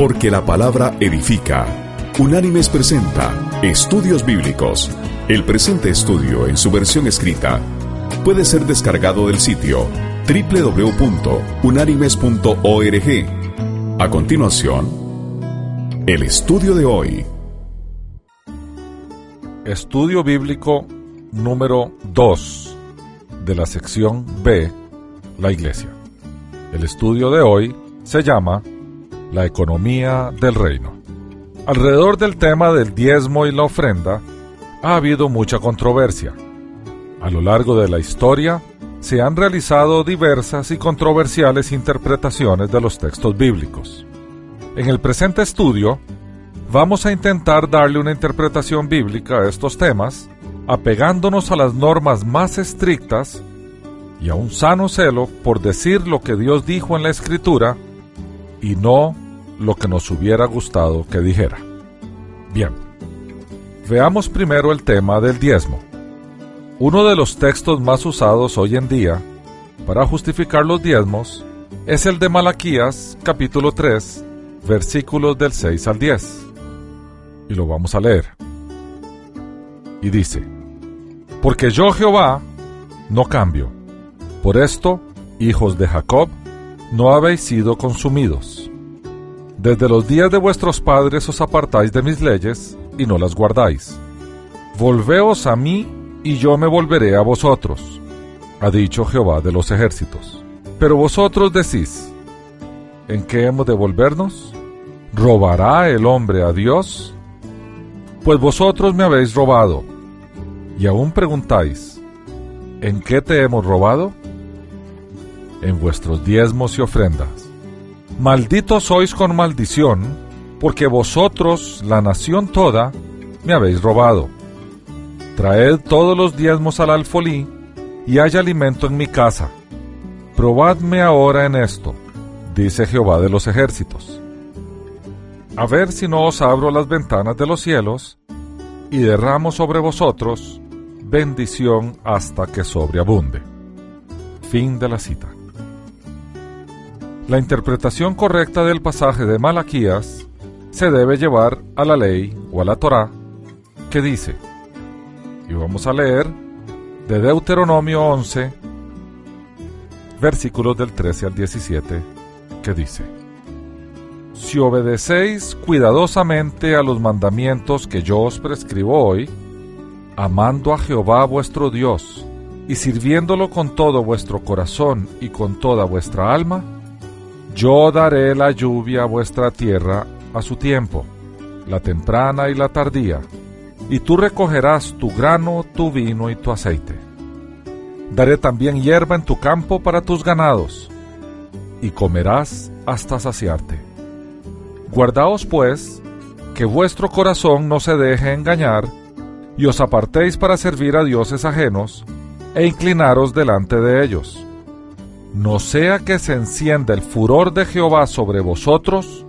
Porque la palabra edifica. Unánimes presenta Estudios Bíblicos. El presente estudio en su versión escrita puede ser descargado del sitio www.unánimes.org. A continuación, el estudio de hoy. Estudio Bíblico número 2 de la sección B, la Iglesia. El estudio de hoy se llama La economía del reino. Alrededor del tema del diezmo y la ofrenda ha habido mucha controversia. A lo largo de la historia se han realizado diversas y controversiales interpretaciones de los textos bíblicos. En el presente estudio, vamos a intentar darle una interpretación bíblica a estos temas, apegándonos a las normas más estrictas y a un sano celo por decir lo que Dios dijo en la Escritura y no lo que nos hubiera gustado que dijera. Bien, veamos primero el tema del diezmo. Uno de los textos más usados hoy en día para justificar los diezmos es el de Malaquías capítulo 3 versículos del 6 al 10. Y lo vamos a leer. Y dice, Porque yo Jehová no cambio por esto, hijos de Jacob, no habéis sido consumidos. Desde los días de vuestros padres os apartáis de mis leyes y no las guardáis. Volveos a mí y yo me volveré a vosotros, ha dicho Jehová de los ejércitos. Pero vosotros decís, ¿en qué hemos de volvernos? ¿Robará el hombre a Dios? Pues vosotros me habéis robado. Y aún preguntáis, ¿en qué te hemos robado? En vuestros diezmos y ofrendas. Malditos sois con maldición, porque vosotros, la nación toda, me habéis robado. Traed todos los diezmos al alfolí, y haya alimento en mi casa. Probadme ahora en esto, dice Jehová de los ejércitos. A ver si no os abro las ventanas de los cielos, y derramo sobre vosotros bendición hasta que sobreabunde. Fin de la cita. La interpretación correcta del pasaje de Malaquías se debe llevar a la ley o a la Torá que dice, y vamos a leer de Deuteronomio 11, versículos del 13 al 17, que dice, Si obedecéis cuidadosamente a los mandamientos que yo os prescribo hoy, amando a Jehová vuestro Dios, y sirviéndolo con todo vuestro corazón y con toda vuestra alma, yo daré la lluvia a vuestra tierra a su tiempo, la temprana y la tardía, y tú recogerás tu grano, tu vino y tu aceite. Daré también hierba en tu campo para tus ganados, y comerás hasta saciarte. Guardaos pues, que vuestro corazón no se deje engañar, y os apartéis para servir a dioses ajenos, e inclinaros delante de ellos no sea que se encienda el furor de Jehová sobre vosotros,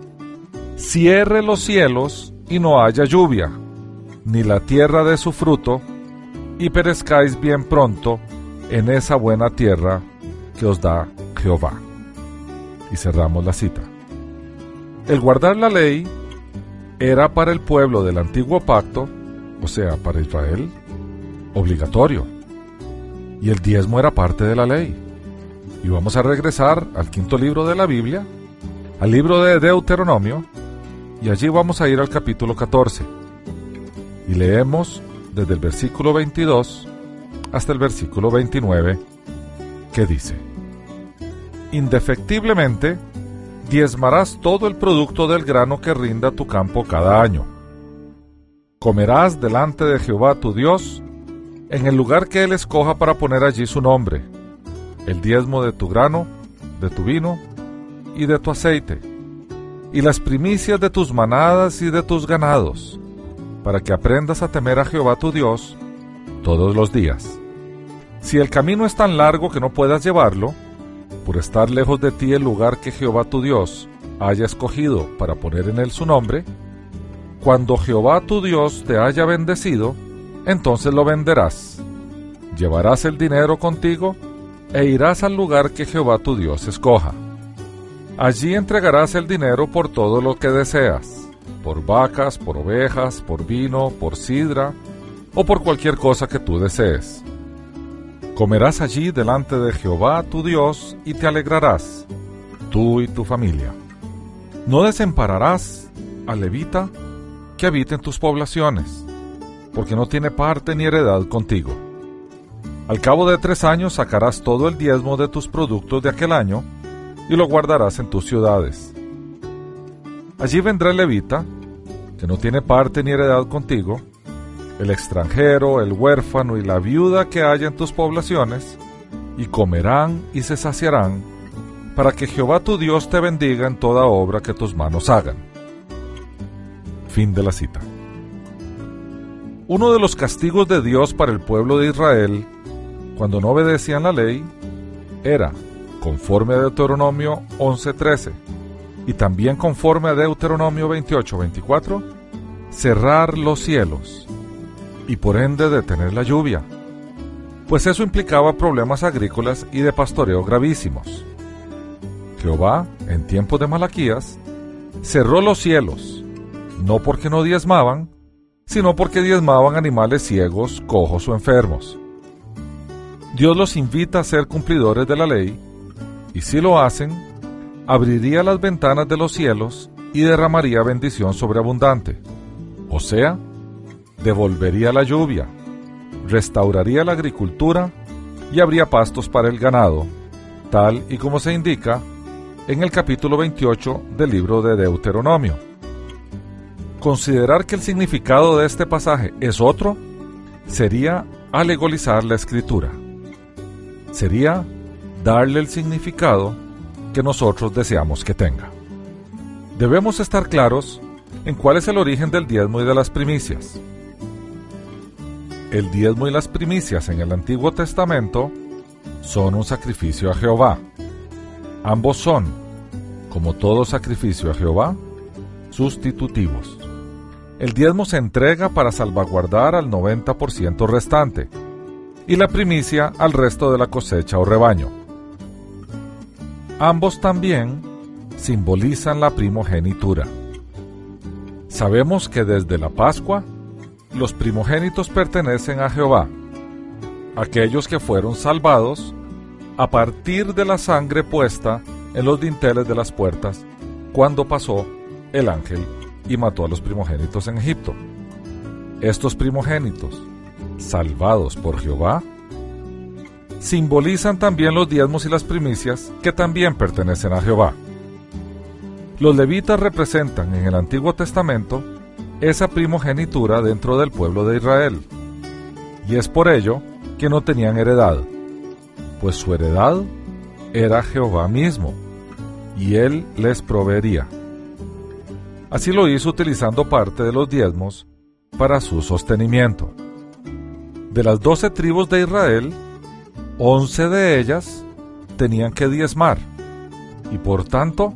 cierre los cielos y no haya lluvia, ni la tierra de su fruto, y perezcáis bien pronto en esa buena tierra que os da Jehová. Y cerramos la cita. El guardar la ley era para el pueblo del antiguo pacto, o sea, para Israel, obligatorio. Y el diezmo era parte de la ley. Y vamos a regresar al quinto libro de la Biblia, al libro de Deuteronomio, y allí vamos a ir al capítulo 14. Y leemos desde el versículo 22 hasta el versículo 29, que dice, Indefectiblemente, diezmarás todo el producto del grano que rinda tu campo cada año. Comerás delante de Jehová tu Dios en el lugar que Él escoja para poner allí su nombre el diezmo de tu grano, de tu vino y de tu aceite, y las primicias de tus manadas y de tus ganados, para que aprendas a temer a Jehová tu Dios todos los días. Si el camino es tan largo que no puedas llevarlo, por estar lejos de ti el lugar que Jehová tu Dios haya escogido para poner en él su nombre, cuando Jehová tu Dios te haya bendecido, entonces lo venderás. Llevarás el dinero contigo e irás al lugar que Jehová tu Dios escoja. Allí entregarás el dinero por todo lo que deseas, por vacas, por ovejas, por vino, por sidra o por cualquier cosa que tú desees. Comerás allí delante de Jehová tu Dios y te alegrarás, tú y tu familia. No desempararás al levita que habita en tus poblaciones, porque no tiene parte ni heredad contigo. Al cabo de tres años sacarás todo el diezmo de tus productos de aquel año y lo guardarás en tus ciudades. Allí vendrá el levita, que no tiene parte ni heredad contigo, el extranjero, el huérfano y la viuda que haya en tus poblaciones, y comerán y se saciarán, para que Jehová tu Dios te bendiga en toda obra que tus manos hagan. Fin de la cita. Uno de los castigos de Dios para el pueblo de Israel, cuando no obedecían la ley, era conforme a Deuteronomio 11:13 y también conforme a Deuteronomio 28:24, cerrar los cielos y por ende detener la lluvia, pues eso implicaba problemas agrícolas y de pastoreo gravísimos. Jehová, en tiempos de Malaquías, cerró los cielos, no porque no diezmaban, sino porque diezmaban animales ciegos, cojos o enfermos. Dios los invita a ser cumplidores de la ley y si lo hacen, abriría las ventanas de los cielos y derramaría bendición sobreabundante. O sea, devolvería la lluvia, restauraría la agricultura y habría pastos para el ganado, tal y como se indica en el capítulo 28 del libro de Deuteronomio. Considerar que el significado de este pasaje es otro sería alegolizar la escritura. Sería darle el significado que nosotros deseamos que tenga. Debemos estar claros en cuál es el origen del diezmo y de las primicias. El diezmo y las primicias en el Antiguo Testamento son un sacrificio a Jehová. Ambos son, como todo sacrificio a Jehová, sustitutivos. El diezmo se entrega para salvaguardar al 90% restante y la primicia al resto de la cosecha o rebaño. Ambos también simbolizan la primogenitura. Sabemos que desde la Pascua los primogénitos pertenecen a Jehová, aquellos que fueron salvados a partir de la sangre puesta en los dinteles de las puertas cuando pasó el ángel y mató a los primogénitos en Egipto. Estos primogénitos, salvados por Jehová, simbolizan también los diezmos y las primicias que también pertenecen a Jehová. Los levitas representan en el Antiguo Testamento esa primogenitura dentro del pueblo de Israel, y es por ello que no tenían heredad, pues su heredad era Jehová mismo, y él les proveería. Así lo hizo utilizando parte de los diezmos para su sostenimiento. De las doce tribus de Israel, once de ellas tenían que diezmar y por tanto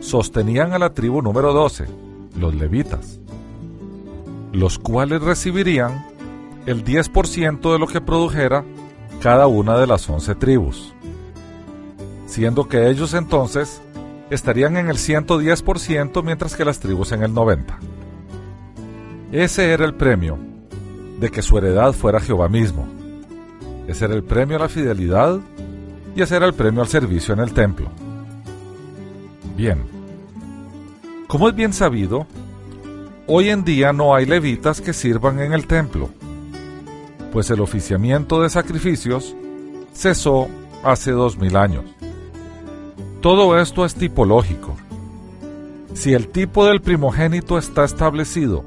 sostenían a la tribu número doce, los levitas, los cuales recibirían el 10% de lo que produjera cada una de las once tribus, siendo que ellos entonces estarían en el 110% mientras que las tribus en el 90%. Ese era el premio de que su heredad fuera Jehová mismo ese era el premio a la fidelidad y ese era el premio al servicio en el templo. Bien, como es bien sabido, hoy en día no hay levitas que sirvan en el templo, pues el oficiamiento de sacrificios cesó hace dos mil años. Todo esto es tipológico. Si el tipo del primogénito está establecido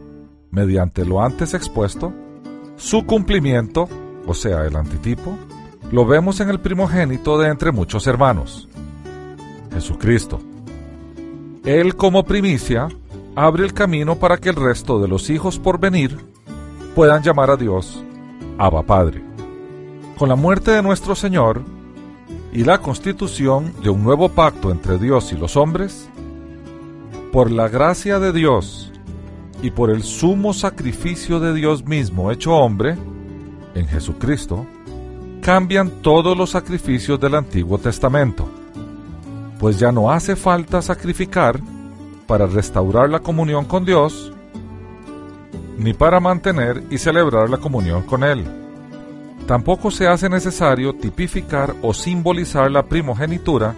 mediante lo antes expuesto, su cumplimiento o sea, el antitipo, lo vemos en el primogénito de entre muchos hermanos, Jesucristo. Él como primicia abre el camino para que el resto de los hijos por venir puedan llamar a Dios Abba Padre. Con la muerte de nuestro Señor y la constitución de un nuevo pacto entre Dios y los hombres, por la gracia de Dios y por el sumo sacrificio de Dios mismo hecho hombre, en Jesucristo, cambian todos los sacrificios del Antiguo Testamento, pues ya no hace falta sacrificar para restaurar la comunión con Dios, ni para mantener y celebrar la comunión con Él. Tampoco se hace necesario tipificar o simbolizar la primogenitura,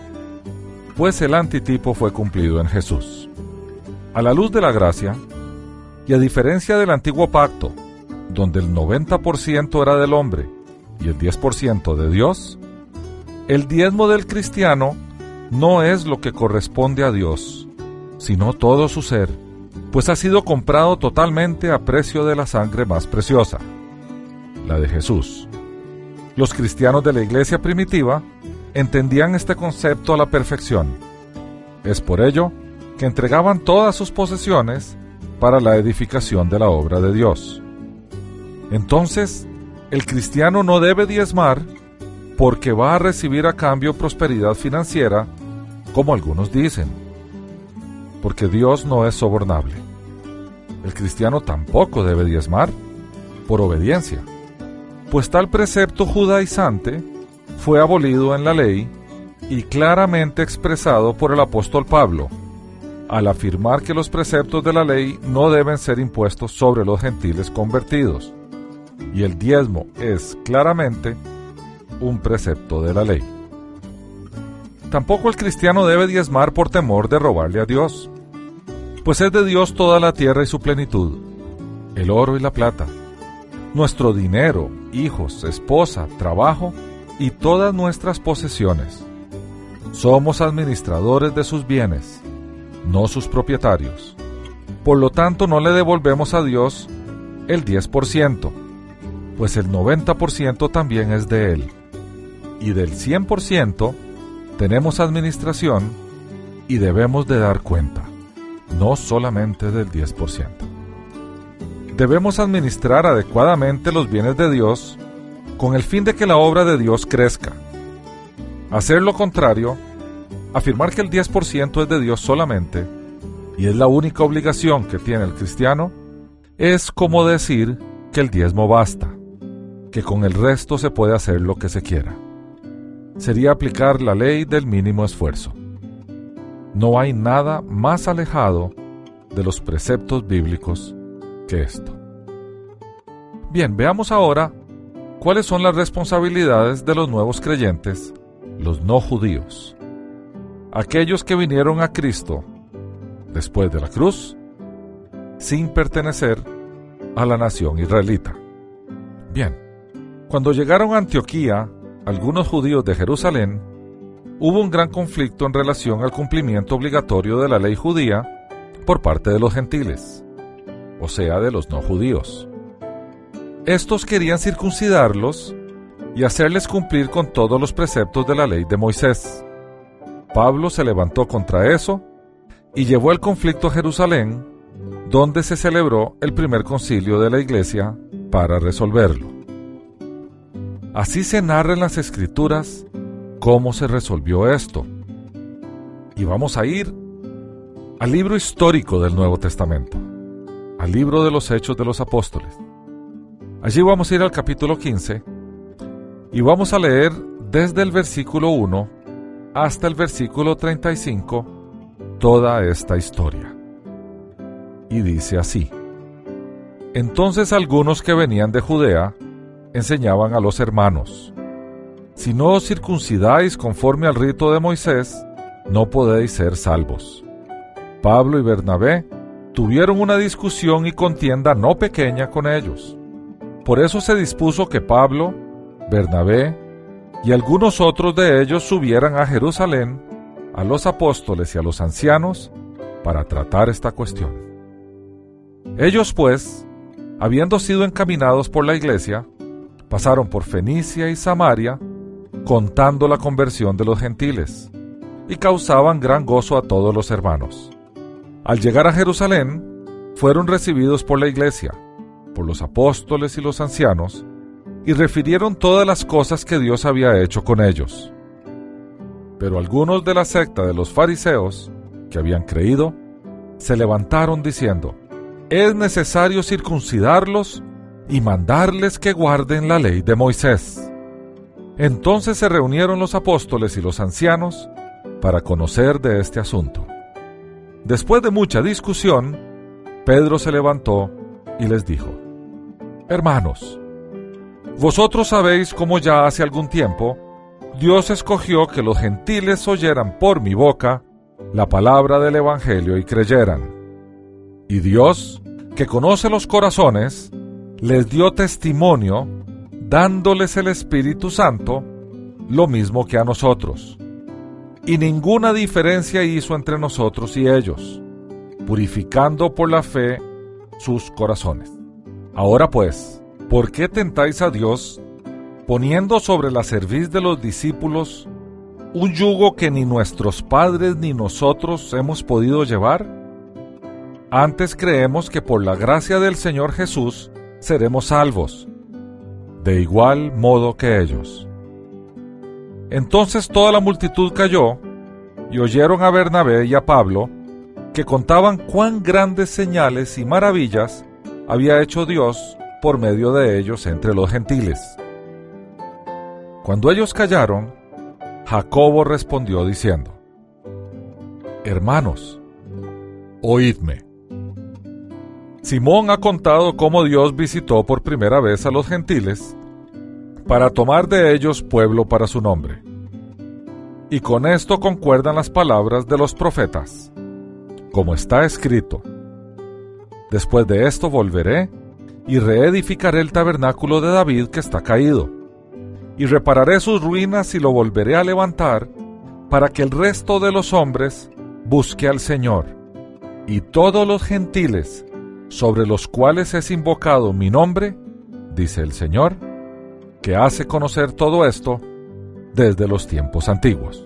pues el antitipo fue cumplido en Jesús. A la luz de la gracia, y a diferencia del antiguo pacto, donde el 90% era del hombre y el 10% de Dios, el diezmo del cristiano no es lo que corresponde a Dios, sino todo su ser, pues ha sido comprado totalmente a precio de la sangre más preciosa, la de Jesús. Los cristianos de la iglesia primitiva entendían este concepto a la perfección. Es por ello que entregaban todas sus posesiones para la edificación de la obra de Dios. Entonces, el cristiano no debe diezmar porque va a recibir a cambio prosperidad financiera, como algunos dicen, porque Dios no es sobornable. El cristiano tampoco debe diezmar por obediencia, pues tal precepto judaizante fue abolido en la ley y claramente expresado por el apóstol Pablo, al afirmar que los preceptos de la ley no deben ser impuestos sobre los gentiles convertidos, y el diezmo es claramente un precepto de la ley. Tampoco el cristiano debe diezmar por temor de robarle a Dios, pues es de Dios toda la tierra y su plenitud, el oro y la plata, nuestro dinero, hijos, esposa, trabajo y todas nuestras posesiones. Somos administradores de sus bienes, no sus propietarios. Por lo tanto, no le devolvemos a Dios el 10%, pues el 90% también es de Él y del 100% tenemos administración y debemos de dar cuenta, no solamente del 10%. Debemos administrar adecuadamente los bienes de Dios con el fin de que la obra de Dios crezca. Hacer lo contrario, afirmar que el 10% es de Dios solamente, y es la única obligación que tiene el cristiano, es como decir que el diezmo basta, que con el resto se puede hacer lo que se quiera sería aplicar la ley del mínimo esfuerzo. No hay nada más alejado de los preceptos bíblicos que esto. Bien, veamos ahora cuáles son las responsabilidades de los nuevos creyentes, los no judíos, aquellos que vinieron a Cristo después de la cruz, sin pertenecer a la nación israelita. Bien, cuando llegaron a Antioquía, algunos judíos de Jerusalén, hubo un gran conflicto en relación al cumplimiento obligatorio de la ley judía por parte de los gentiles, o sea, de los no judíos. Estos querían circuncidarlos y hacerles cumplir con todos los preceptos de la ley de Moisés. Pablo se levantó contra eso y llevó el conflicto a Jerusalén, donde se celebró el primer concilio de la iglesia para resolverlo. Así se narra en las escrituras cómo se resolvió esto. Y vamos a ir al libro histórico del Nuevo Testamento, al libro de los Hechos de los Apóstoles. Allí vamos a ir al capítulo 15 y vamos a leer desde el versículo 1 hasta el versículo 35 toda esta historia. Y dice así. Entonces algunos que venían de Judea enseñaban a los hermanos, si no os circuncidáis conforme al rito de Moisés, no podéis ser salvos. Pablo y Bernabé tuvieron una discusión y contienda no pequeña con ellos. Por eso se dispuso que Pablo, Bernabé y algunos otros de ellos subieran a Jerusalén a los apóstoles y a los ancianos para tratar esta cuestión. Ellos pues, habiendo sido encaminados por la iglesia, pasaron por Fenicia y Samaria, contando la conversión de los gentiles, y causaban gran gozo a todos los hermanos. Al llegar a Jerusalén, fueron recibidos por la iglesia, por los apóstoles y los ancianos, y refirieron todas las cosas que Dios había hecho con ellos. Pero algunos de la secta de los fariseos, que habían creído, se levantaron diciendo, es necesario circuncidarlos y mandarles que guarden la ley de Moisés. Entonces se reunieron los apóstoles y los ancianos para conocer de este asunto. Después de mucha discusión, Pedro se levantó y les dijo, Hermanos, vosotros sabéis cómo ya hace algún tiempo Dios escogió que los gentiles oyeran por mi boca la palabra del Evangelio y creyeran. Y Dios, que conoce los corazones, les dio testimonio dándoles el Espíritu Santo, lo mismo que a nosotros. Y ninguna diferencia hizo entre nosotros y ellos, purificando por la fe sus corazones. Ahora pues, ¿por qué tentáis a Dios poniendo sobre la cerviz de los discípulos un yugo que ni nuestros padres ni nosotros hemos podido llevar? Antes creemos que por la gracia del Señor Jesús seremos salvos, de igual modo que ellos. Entonces toda la multitud cayó y oyeron a Bernabé y a Pablo que contaban cuán grandes señales y maravillas había hecho Dios por medio de ellos entre los gentiles. Cuando ellos callaron, Jacobo respondió diciendo, Hermanos, oídme. Simón ha contado cómo Dios visitó por primera vez a los gentiles para tomar de ellos pueblo para su nombre. Y con esto concuerdan las palabras de los profetas, como está escrito. Después de esto volveré y reedificaré el tabernáculo de David que está caído y repararé sus ruinas y lo volveré a levantar, para que el resto de los hombres busque al Señor, y todos los gentiles sobre los cuales es invocado mi nombre, dice el Señor, que hace conocer todo esto desde los tiempos antiguos.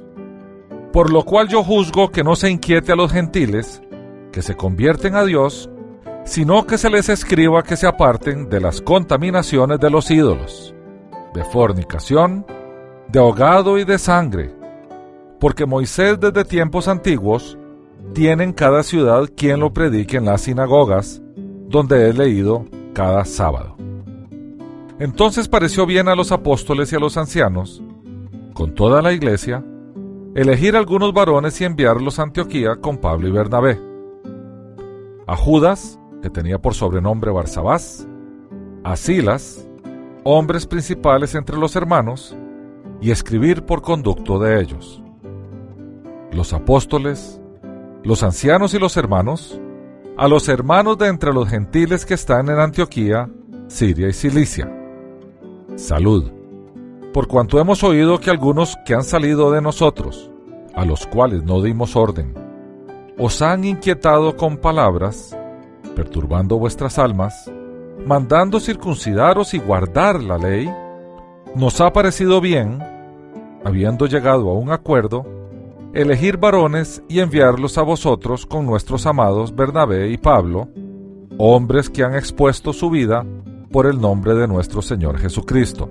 Por lo cual yo juzgo que no se inquiete a los gentiles, que se convierten a Dios, sino que se les escriba que se aparten de las contaminaciones de los ídolos de fornicación, de ahogado y de sangre, porque Moisés desde tiempos antiguos tiene en cada ciudad quien lo predique en las sinagogas, donde es leído cada sábado. Entonces pareció bien a los apóstoles y a los ancianos, con toda la iglesia, elegir algunos varones y enviarlos a Antioquía con Pablo y Bernabé. A Judas, que tenía por sobrenombre Barsabás, a Silas, hombres principales entre los hermanos, y escribir por conducto de ellos. Los apóstoles, los ancianos y los hermanos, a los hermanos de entre los gentiles que están en Antioquía, Siria y Cilicia. Salud. Por cuanto hemos oído que algunos que han salido de nosotros, a los cuales no dimos orden, os han inquietado con palabras, perturbando vuestras almas, mandando circuncidaros y guardar la ley, nos ha parecido bien, habiendo llegado a un acuerdo, elegir varones y enviarlos a vosotros con nuestros amados Bernabé y Pablo, hombres que han expuesto su vida por el nombre de nuestro Señor Jesucristo.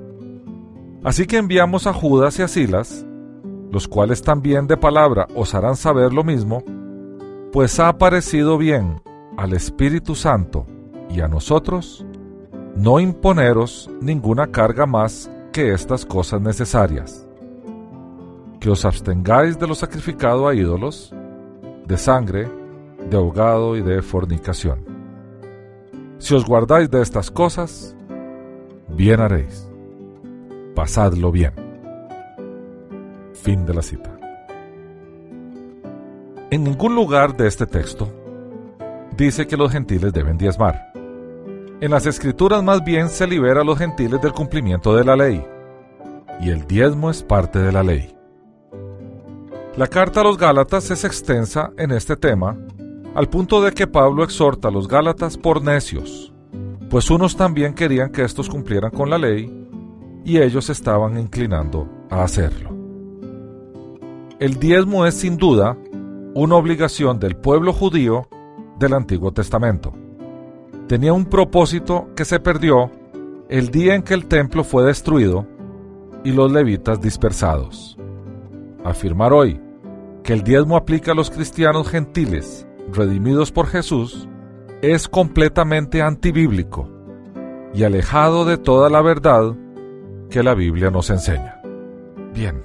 Así que enviamos a Judas y a Silas, los cuales también de palabra os harán saber lo mismo, pues ha parecido bien al Espíritu Santo y a nosotros no imponeros ninguna carga más que estas cosas necesarias. Que os abstengáis de lo sacrificado a ídolos, de sangre, de ahogado y de fornicación. Si os guardáis de estas cosas, bien haréis. Pasadlo bien. Fin de la cita. En ningún lugar de este texto dice que los gentiles deben diezmar. En las escrituras más bien se libera a los gentiles del cumplimiento de la ley, y el diezmo es parte de la ley. La carta a los Gálatas es extensa en este tema, al punto de que Pablo exhorta a los Gálatas por necios, pues unos también querían que estos cumplieran con la ley, y ellos estaban inclinando a hacerlo. El diezmo es sin duda una obligación del pueblo judío del Antiguo Testamento tenía un propósito que se perdió el día en que el templo fue destruido y los levitas dispersados. Afirmar hoy que el diezmo aplica a los cristianos gentiles redimidos por Jesús es completamente antibíblico y alejado de toda la verdad que la Biblia nos enseña. Bien,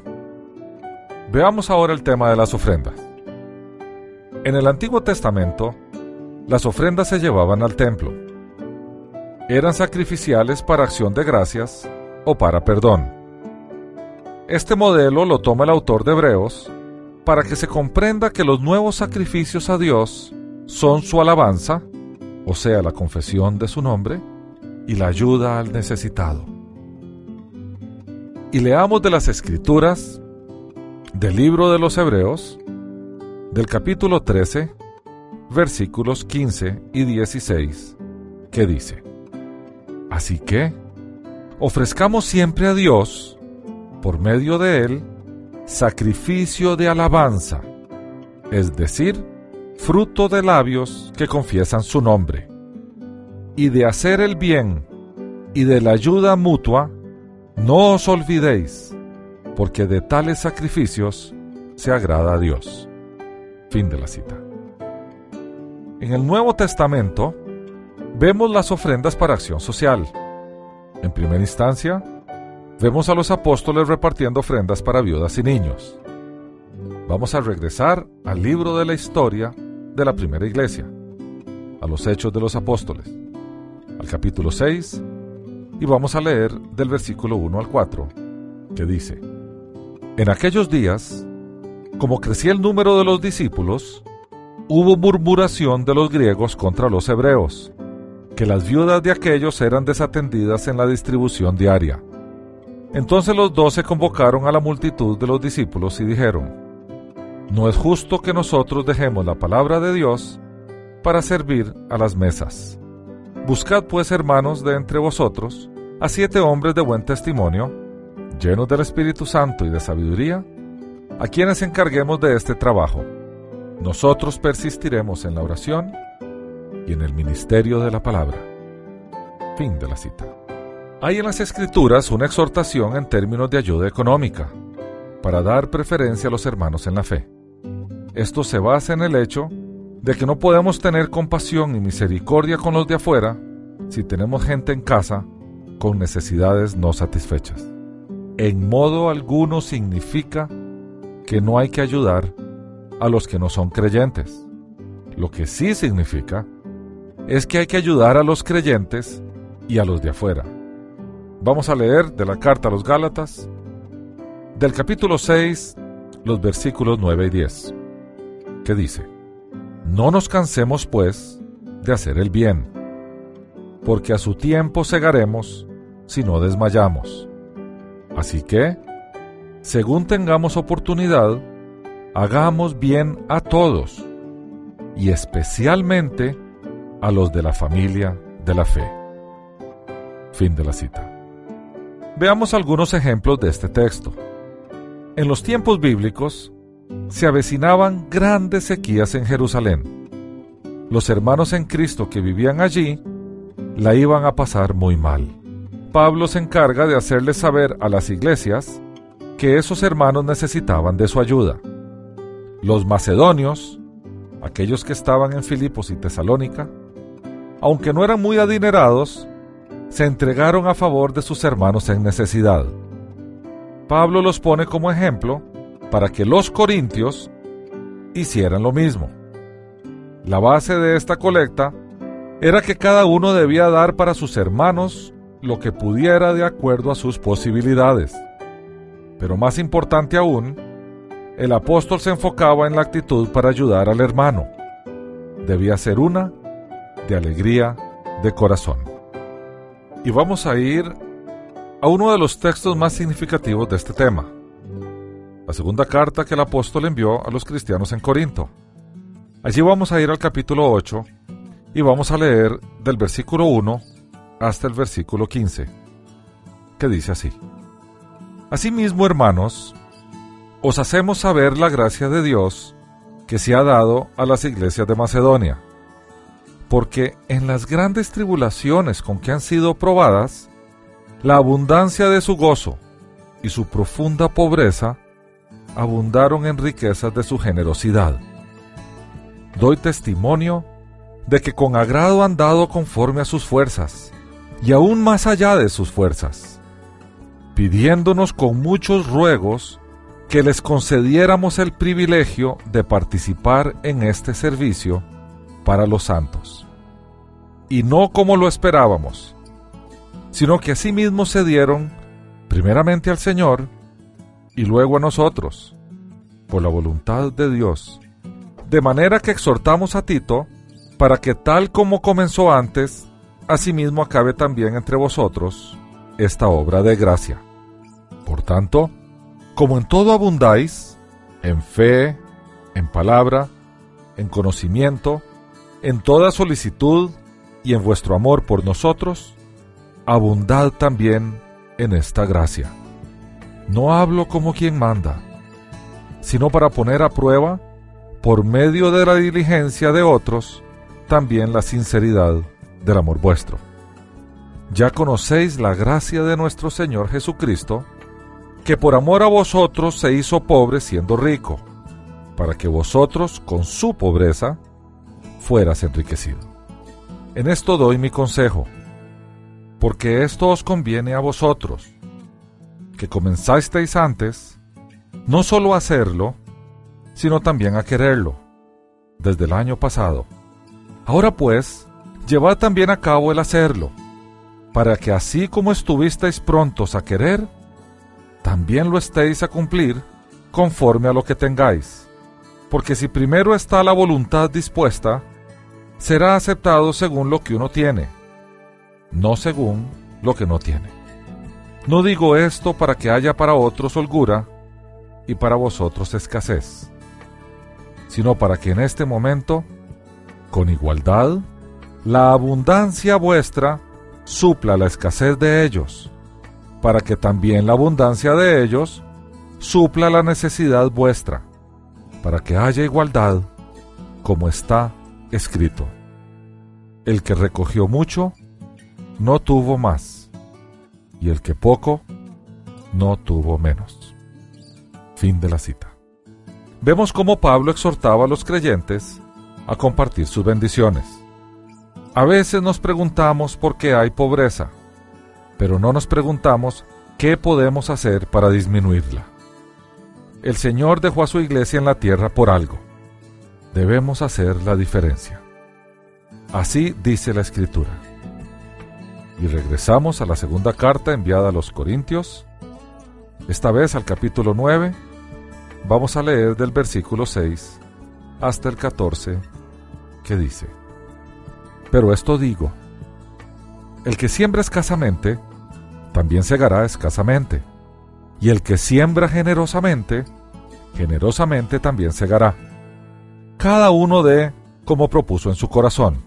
Veamos ahora el tema de las ofrendas. En el Antiguo Testamento, las ofrendas se llevaban al templo. Eran sacrificiales para acción de gracias o para perdón. Este modelo lo toma el autor de Hebreos para que se comprenda que los nuevos sacrificios a Dios son su alabanza, o sea, la confesión de su nombre, y la ayuda al necesitado. Y leamos de las Escrituras, del libro de los Hebreos, del capítulo 13, versículos 15 y 16, que dice, Así que, ofrezcamos siempre a Dios, por medio de Él, sacrificio de alabanza, es decir, fruto de labios que confiesan su nombre, y de hacer el bien y de la ayuda mutua, no os olvidéis, porque de tales sacrificios se agrada a Dios. Fin de la cita. En el Nuevo Testamento vemos las ofrendas para acción social. En primera instancia, vemos a los apóstoles repartiendo ofrendas para viudas y niños. Vamos a regresar al libro de la historia de la primera iglesia, a los hechos de los apóstoles, al capítulo 6, y vamos a leer del versículo 1 al 4, que dice, En aquellos días, como crecía el número de los discípulos, hubo murmuración de los griegos contra los hebreos, que las viudas de aquellos eran desatendidas en la distribución diaria. Entonces los doce convocaron a la multitud de los discípulos y dijeron, No es justo que nosotros dejemos la palabra de Dios para servir a las mesas. Buscad pues, hermanos, de entre vosotros, a siete hombres de buen testimonio, llenos del Espíritu Santo y de sabiduría, a quienes encarguemos de este trabajo. Nosotros persistiremos en la oración y en el ministerio de la palabra. Fin de la cita. Hay en las Escrituras una exhortación en términos de ayuda económica, para dar preferencia a los hermanos en la fe. Esto se basa en el hecho de que no podemos tener compasión y misericordia con los de afuera si tenemos gente en casa con necesidades no satisfechas. En modo alguno significa que no hay que ayudar a los que no son creyentes. Lo que sí significa es que hay que ayudar a los creyentes y a los de afuera. Vamos a leer de la carta a los Gálatas, del capítulo 6, los versículos 9 y 10, que dice, No nos cansemos pues de hacer el bien, porque a su tiempo segaremos si no desmayamos. Así que, según tengamos oportunidad, hagamos bien a todos, y especialmente a los de la familia de la fe. Fin de la cita. Veamos algunos ejemplos de este texto. En los tiempos bíblicos se avecinaban grandes sequías en Jerusalén. Los hermanos en Cristo que vivían allí la iban a pasar muy mal. Pablo se encarga de hacerles saber a las iglesias que esos hermanos necesitaban de su ayuda. Los macedonios, aquellos que estaban en Filipos y Tesalónica, aunque no eran muy adinerados, se entregaron a favor de sus hermanos en necesidad. Pablo los pone como ejemplo para que los corintios hicieran lo mismo. La base de esta colecta era que cada uno debía dar para sus hermanos lo que pudiera de acuerdo a sus posibilidades. Pero más importante aún, el apóstol se enfocaba en la actitud para ayudar al hermano. Debía ser una de alegría de corazón. Y vamos a ir a uno de los textos más significativos de este tema, la segunda carta que el apóstol envió a los cristianos en Corinto. Allí vamos a ir al capítulo 8 y vamos a leer del versículo 1 hasta el versículo 15, que dice así. Asimismo, hermanos, os hacemos saber la gracia de Dios que se ha dado a las iglesias de Macedonia porque en las grandes tribulaciones con que han sido probadas, la abundancia de su gozo y su profunda pobreza abundaron en riquezas de su generosidad. Doy testimonio de que con agrado han dado conforme a sus fuerzas, y aún más allá de sus fuerzas, pidiéndonos con muchos ruegos que les concediéramos el privilegio de participar en este servicio para los santos. Y no como lo esperábamos, sino que asimismo se dieron primeramente al Señor y luego a nosotros, por la voluntad de Dios. De manera que exhortamos a Tito para que tal como comenzó antes, asimismo acabe también entre vosotros esta obra de gracia. Por tanto, como en todo abundáis, en fe, en palabra, en conocimiento, en toda solicitud y en vuestro amor por nosotros, abundad también en esta gracia. No hablo como quien manda, sino para poner a prueba, por medio de la diligencia de otros, también la sinceridad del amor vuestro. Ya conocéis la gracia de nuestro Señor Jesucristo, que por amor a vosotros se hizo pobre siendo rico, para que vosotros con su pobreza fueras enriquecido. En esto doy mi consejo, porque esto os conviene a vosotros, que comenzasteis antes, no solo a hacerlo, sino también a quererlo, desde el año pasado. Ahora pues, llevad también a cabo el hacerlo, para que así como estuvisteis prontos a querer, también lo estéis a cumplir conforme a lo que tengáis. Porque si primero está la voluntad dispuesta, será aceptado según lo que uno tiene, no según lo que no tiene. No digo esto para que haya para otros holgura y para vosotros escasez, sino para que en este momento, con igualdad, la abundancia vuestra supla la escasez de ellos para que también la abundancia de ellos supla la necesidad vuestra, para que haya igualdad, como está escrito. El que recogió mucho, no tuvo más, y el que poco, no tuvo menos. Fin de la cita. Vemos cómo Pablo exhortaba a los creyentes a compartir sus bendiciones. A veces nos preguntamos por qué hay pobreza pero no nos preguntamos qué podemos hacer para disminuirla. El Señor dejó a su iglesia en la tierra por algo. Debemos hacer la diferencia. Así dice la Escritura. Y regresamos a la segunda carta enviada a los Corintios, esta vez al capítulo 9. Vamos a leer del versículo 6 hasta el 14, que dice, Pero esto digo, el que siembra escasamente, también segará escasamente. Y el que siembra generosamente, generosamente también segará. Cada uno de como propuso en su corazón.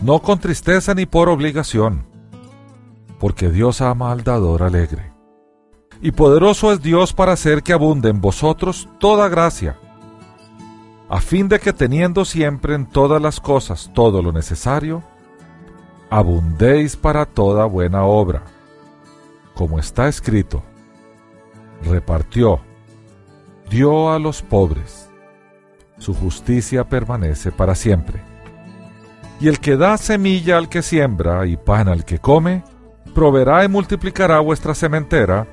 No con tristeza ni por obligación, porque Dios ama al dador alegre. Y poderoso es Dios para hacer que abunde en vosotros toda gracia, a fin de que teniendo siempre en todas las cosas todo lo necesario, abundéis para toda buena obra. Como está escrito, repartió, dio a los pobres, su justicia permanece para siempre. Y el que da semilla al que siembra y pan al que come, proveerá y multiplicará vuestra sementera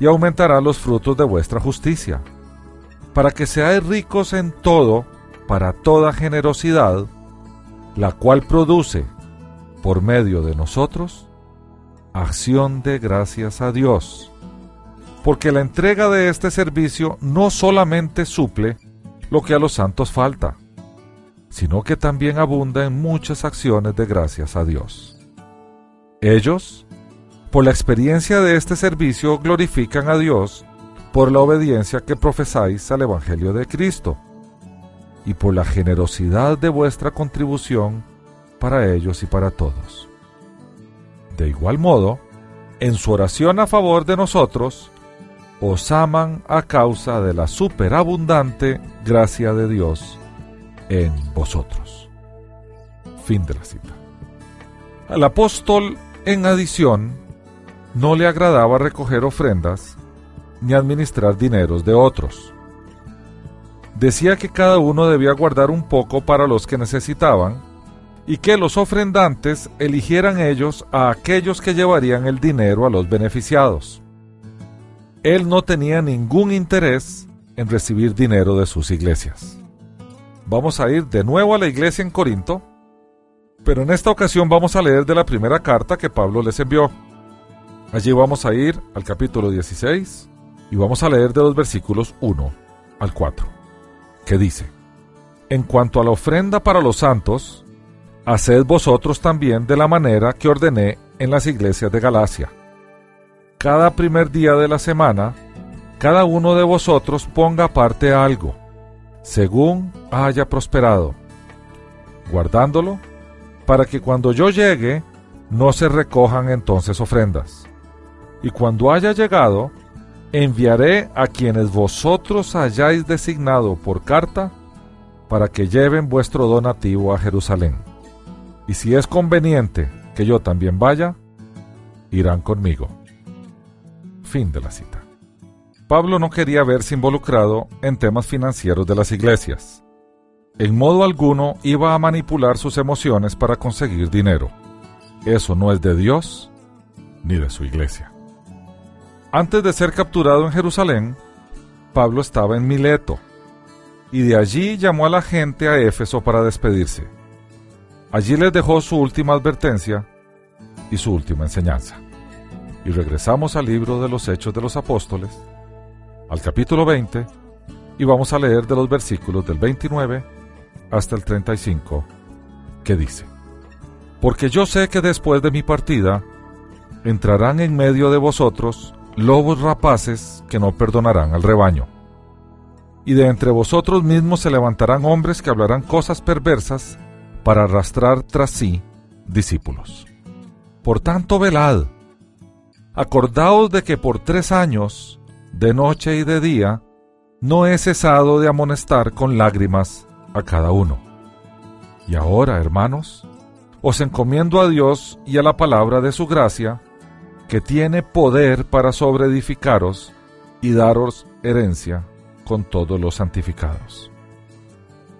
y aumentará los frutos de vuestra justicia, para que seáis ricos en todo, para toda generosidad, la cual produce por medio de nosotros, acción de gracias a Dios. Porque la entrega de este servicio no solamente suple lo que a los santos falta, sino que también abunda en muchas acciones de gracias a Dios. Ellos, por la experiencia de este servicio, glorifican a Dios por la obediencia que profesáis al Evangelio de Cristo y por la generosidad de vuestra contribución para ellos y para todos. De igual modo, en su oración a favor de nosotros, os aman a causa de la superabundante gracia de Dios en vosotros. Fin de la cita. Al apóstol, en adición, no le agradaba recoger ofrendas ni administrar dineros de otros. Decía que cada uno debía guardar un poco para los que necesitaban y que los ofrendantes eligieran ellos a aquellos que llevarían el dinero a los beneficiados. él no tenía ningún interés en recibir dinero de sus iglesias. Vamos a ir de nuevo a la iglesia en Corinto, pero en esta ocasión vamos a leer de la primera carta que Pablo les envió. Allí vamos a ir al capítulo 16 y vamos a leer de los versículos 1 al 4, que dice, En cuanto a la ofrenda para los santos, haced vosotros también de la manera que ordené en las iglesias de Galacia. Cada primer día de la semana, cada uno de vosotros ponga aparte algo, según haya prosperado, guardándolo para que cuando yo llegue no se recojan entonces ofrendas. Y cuando haya llegado, enviaré a quienes vosotros hayáis designado por carta para que lleven vuestro donativo a Jerusalén. Y si es conveniente que yo también vaya, irán conmigo. Fin de la cita. Pablo no quería verse involucrado en temas financieros de las iglesias en modo alguno iba a manipular sus emociones para conseguir dinero. Eso no es de Dios ni de su iglesia. Antes de ser capturado en Jerusalén, Pablo estaba en Mileto, y de allí llamó a la gente a Éfeso para despedirse. Allí les dejó su última advertencia y su última enseñanza. Y regresamos al libro de los Hechos de los Apóstoles, al capítulo 20, y vamos a leer de los versículos del 29 hasta el 35, que dice, Porque yo sé que después de mi partida entrarán en medio de vosotros lobos rapaces que no perdonarán al rebaño. Y de entre vosotros mismos se levantarán hombres que hablarán cosas perversas para arrastrar tras sí discípulos. Por tanto, velad. Acordaos de que por tres años, de noche y de día, no he cesado de amonestar con lágrimas a cada uno. Y ahora, hermanos, os encomiendo a Dios y a la palabra de su gracia, que tiene poder para sobreedificaros y daros herencia con todos los santificados.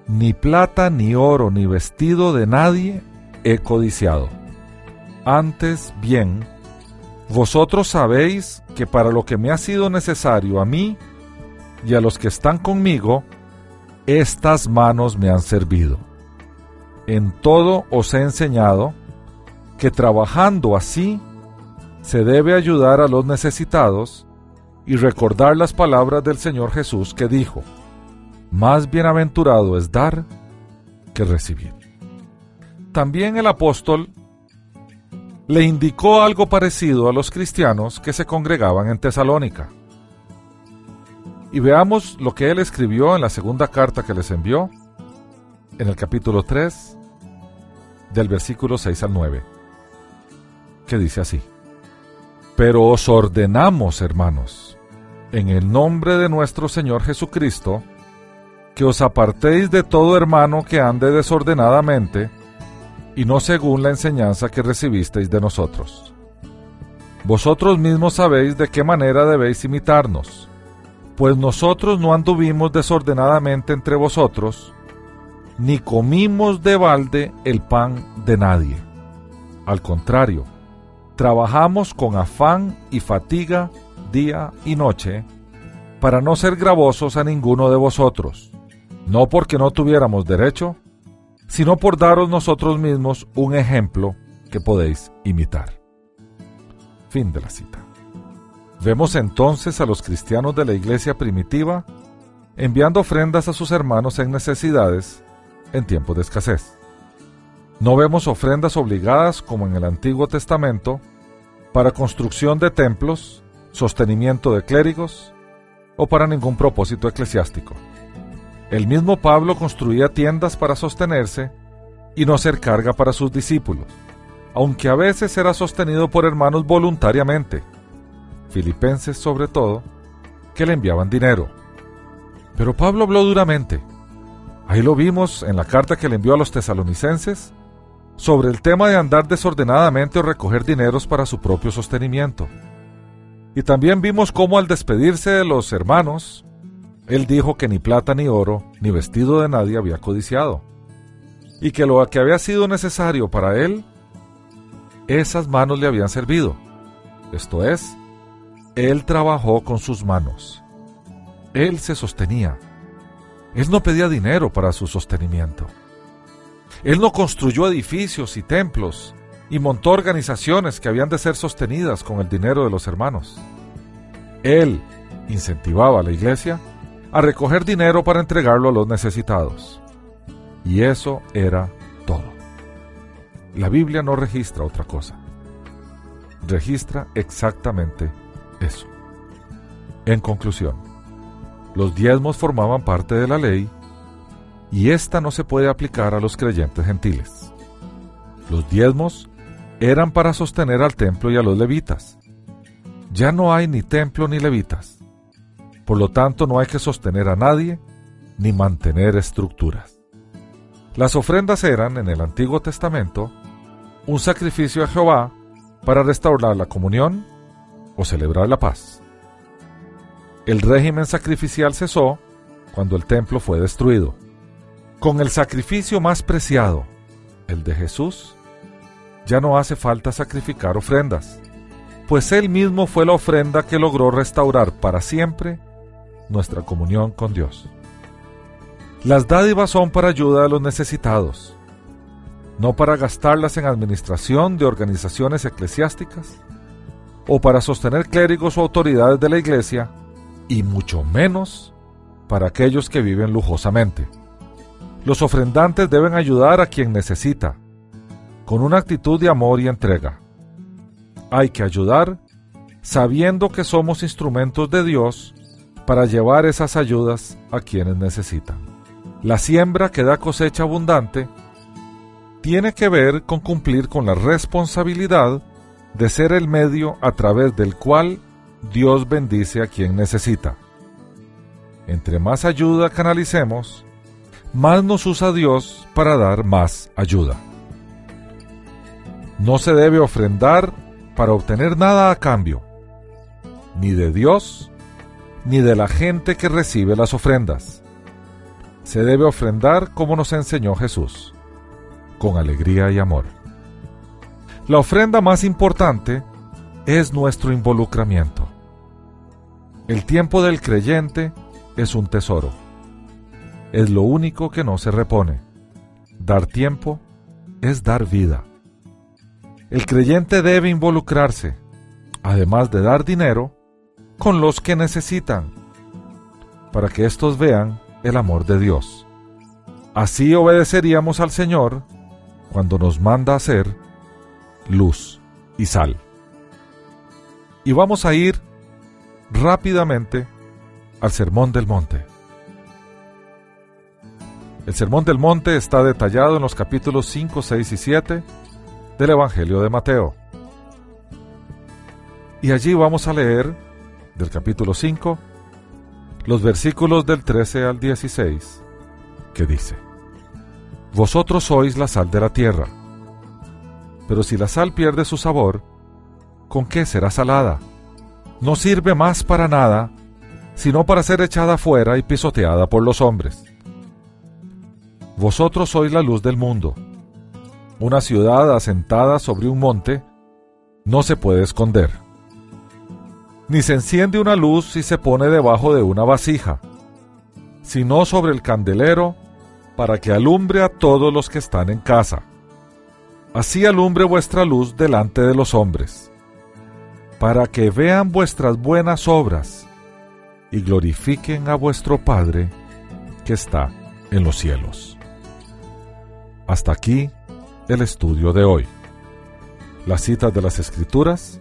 Ni plata, ni oro, ni vestido de nadie he codiciado. Antes bien, vosotros sabéis que para lo que me ha sido necesario a mí y a los que están conmigo, estas manos me han servido. En todo os he enseñado que trabajando así se debe ayudar a los necesitados y recordar las palabras del Señor Jesús que dijo, más bienaventurado es dar que recibir. También el apóstol le indicó algo parecido a los cristianos que se congregaban en Tesalónica y veamos lo que él escribió en la segunda carta que les envió, en el capítulo 3, del versículo 6 al 9, que dice así, Pero os ordenamos, hermanos, en el nombre de nuestro Señor Jesucristo, que os apartéis de todo hermano que ande desordenadamente, y no según la enseñanza que recibisteis de nosotros. Vosotros mismos sabéis de qué manera debéis imitarnos pues nosotros no anduvimos desordenadamente entre vosotros, ni comimos de balde el pan de nadie. Al contrario, trabajamos con afán y fatiga día y noche, para no ser gravosos a ninguno de vosotros, no porque no tuviéramos derecho, sino por daros nosotros mismos un ejemplo que podéis imitar. Fin de la cita. Vemos entonces a los cristianos de la iglesia primitiva enviando ofrendas a sus hermanos en necesidades en tiempos de escasez. No vemos ofrendas obligadas como en el Antiguo Testamento para construcción de templos, sostenimiento de clérigos o para ningún propósito eclesiástico. El mismo Pablo construía tiendas para sostenerse y no ser carga para sus discípulos, aunque a veces era sostenido por hermanos voluntariamente filipenses sobre todo, que le enviaban dinero. Pero Pablo habló duramente. Ahí lo vimos en la carta que le envió a los tesalonicenses sobre el tema de andar desordenadamente o recoger dineros para su propio sostenimiento. Y también vimos cómo al despedirse de los hermanos, él dijo que ni plata ni oro ni vestido de nadie había codiciado, y que lo que había sido necesario para él, esas manos le habían servido, esto es, Él trabajó con sus manos. Él se sostenía. Él no pedía dinero para su sostenimiento. Él no construyó edificios y templos y montó organizaciones que habían de ser sostenidas con el dinero de los hermanos. Él incentivaba a la iglesia a recoger dinero para entregarlo a los necesitados. Y eso era todo. La Biblia no registra otra cosa. Registra exactamente eso. En conclusión, los diezmos formaban parte de la ley y esta no se puede aplicar a los creyentes gentiles. Los diezmos eran para sostener al templo y a los levitas. Ya no hay ni templo ni levitas. Por lo tanto, no hay que sostener a nadie ni mantener estructuras. Las ofrendas eran, en el Antiguo Testamento, un sacrificio a Jehová para restaurar la comunión o celebrar la paz. El régimen sacrificial cesó cuando el templo fue destruido. Con el sacrificio más preciado, el de Jesús, ya no hace falta sacrificar ofrendas, pues Él mismo fue la ofrenda que logró restaurar para siempre nuestra comunión con Dios. Las dádivas son para ayuda a los necesitados, no para gastarlas en administración de organizaciones eclesiásticas o para sostener clérigos o autoridades de la iglesia, y mucho menos para aquellos que viven lujosamente. Los ofrendantes deben ayudar a quien necesita, con una actitud de amor y entrega. Hay que ayudar sabiendo que somos instrumentos de Dios para llevar esas ayudas a quienes necesitan. La siembra que da cosecha abundante tiene que ver con cumplir con la responsabilidad de ser el medio a través del cual Dios bendice a quien necesita. Entre más ayuda canalicemos, más nos usa Dios para dar más ayuda. No se debe ofrendar para obtener nada a cambio, ni de Dios, ni de la gente que recibe las ofrendas. Se debe ofrendar como nos enseñó Jesús, con alegría y amor. La ofrenda más importante es nuestro involucramiento. El tiempo del creyente es un tesoro. Es lo único que no se repone. Dar tiempo es dar vida. El creyente debe involucrarse, además de dar dinero, con los que necesitan, para que éstos vean el amor de Dios. Así obedeceríamos al Señor cuando nos manda hacer luz y sal. Y vamos a ir rápidamente al Sermón del Monte. El Sermón del Monte está detallado en los capítulos 5, 6 y 7 del Evangelio de Mateo. Y allí vamos a leer del capítulo 5 los versículos del 13 al 16, que dice, Vosotros sois la sal de la tierra, pero si la sal pierde su sabor, ¿con qué será salada? No sirve más para nada, sino para ser echada fuera y pisoteada por los hombres. Vosotros sois la luz del mundo. Una ciudad asentada sobre un monte no se puede esconder. Ni se enciende una luz y se pone debajo de una vasija, sino sobre el candelero para que alumbre a todos los que están en casa. Así alumbre vuestra luz delante de los hombres, para que vean vuestras buenas obras y glorifiquen a vuestro Padre que está en los cielos. Hasta aquí el estudio de hoy. Las citas de las Escrituras